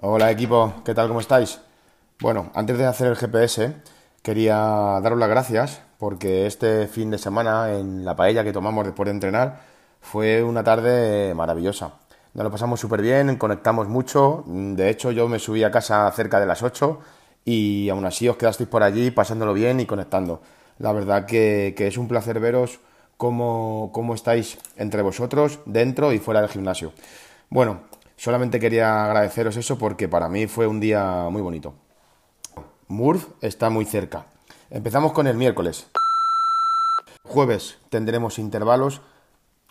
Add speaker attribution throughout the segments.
Speaker 1: Hola equipo, ¿qué tal? ¿Cómo estáis? Bueno, antes de hacer el GPS, quería daros las gracias porque este fin de semana en la paella que tomamos después de entrenar fue una tarde maravillosa. Nos lo pasamos súper bien, conectamos mucho. De hecho, yo me subí a casa cerca de las 8 y aún así os quedasteis por allí pasándolo bien y conectando. La verdad que, es un placer veros cómo, cómo estáis entre vosotros, dentro y fuera del gimnasio. Bueno, Solamente quería agradeceros eso porque para mí fue un día muy bonito. Murph está muy cerca. Empezamos con el miércoles. Jueves tendremos intervalos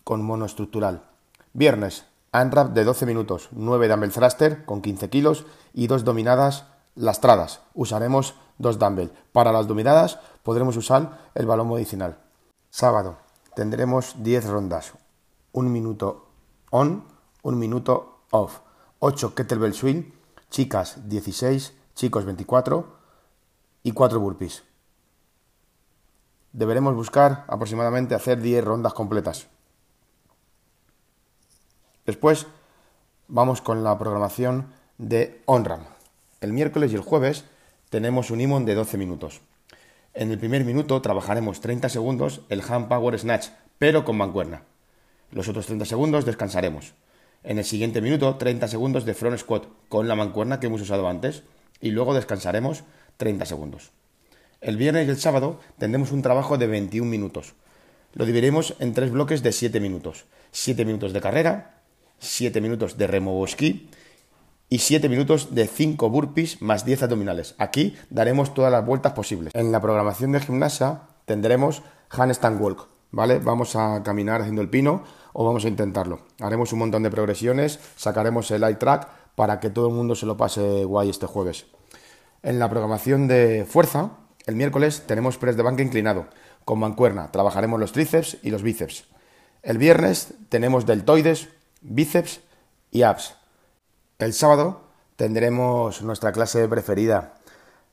Speaker 1: con monoestructural. Viernes, ANRAP de 12 minutos, 9 dumbbell thruster con 15 kilos y dos dominadas lastradas. Usaremos dos dumbbell. Para las dominadas podremos usar el balón medicinal. Sábado tendremos 10 rondas. Un minuto on, un minuto off. 8 kettlebell swing, chicas 16, chicos 24 y 4 burpees. Deberemos buscar aproximadamente hacer 10 rondas completas. Después vamos con la programación de OnRAM. El miércoles y el jueves tenemos un IMON de 12 minutos. En el primer minuto trabajaremos 30 segundos el Hand Power Snatch, pero con mancuerna. Los otros 30 segundos descansaremos. En el siguiente minuto, 30 segundos de front squat con la mancuerna que hemos usado antes y luego descansaremos 30 segundos. El viernes y el sábado tendremos un trabajo de 21 minutos. Lo dividiremos en tres bloques de 7 minutos. 7 minutos de carrera, 7 minutos de remo esquí y 7 minutos de 5 burpees más 10 abdominales. Aquí daremos todas las vueltas posibles. En la programación de gimnasia tendremos handstand walk, ¿vale? Vamos a caminar haciendo el pino o vamos a intentarlo. Haremos un montón de progresiones, sacaremos el light track para que todo el mundo se lo pase guay este jueves. En la programación de fuerza, el miércoles tenemos press de banca inclinado con mancuerna. Trabajaremos los tríceps y los bíceps. El viernes tenemos deltoides, bíceps y abs. El sábado tendremos nuestra clase preferida,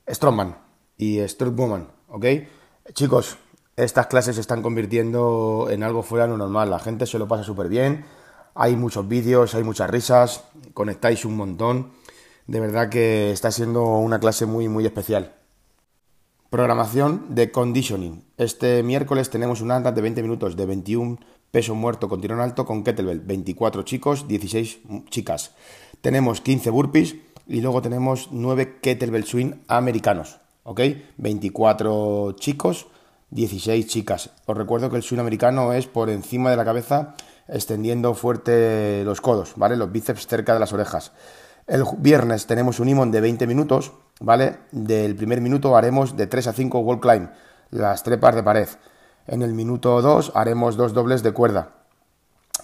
Speaker 1: Strongman y Strongwoman, ¿ok? Chicos, estas clases se están convirtiendo en algo fuera de lo normal. La gente se lo pasa súper bien. Hay muchos vídeos, hay muchas risas, conectáis un montón. De verdad que está siendo una clase muy, muy especial. Programación de conditioning. Este miércoles tenemos un ANDAT de 20 minutos de 21 peso muerto con tirón alto con kettlebell. 24 chicos, 16 chicas. Tenemos 15 burpees y luego tenemos 9 kettlebell swing americanos. ¿Ok? 24 chicos, 16 chicas. Os recuerdo que el swing americano es por encima de la cabeza, extendiendo fuerte los codos, ¿vale? Los bíceps cerca de las orejas. El viernes tenemos un imón de 20 minutos, ¿vale? Del primer minuto haremos de 3 a 5 wall climb, las trepas de pared. En el minuto 2 haremos dos dobles de cuerda.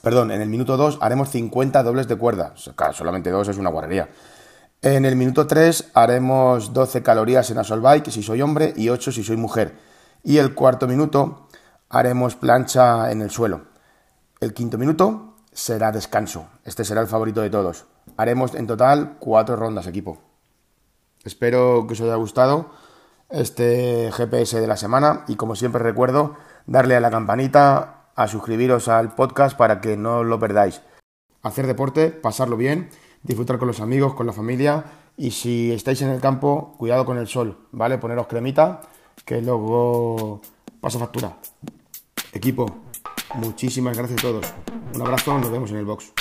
Speaker 1: Perdón, en el minuto 2 haremos 50 dobles de cuerda. Claro, solamente dos es una guarrería. En el minuto 3 haremos 12 calorías en assault bike si soy hombre y 8 si soy mujer y el cuarto minuto haremos plancha en el suelo. El quinto minuto será descanso. Este será el favorito de todos. Haremos en total cuatro rondas, equipo. Espero que os haya gustado este GPS de la semana y como siempre recuerdo darle a la campanita, a suscribiros al podcast para que no lo perdáis. Hacer deporte, pasarlo bien, disfrutar con los amigos, con la familia y si estáis en el campo, cuidado con el sol, ¿vale? Poneros cremita que luego pasa factura. Equipo, muchísimas gracias a todos. Un abrazo, nos vemos en el box.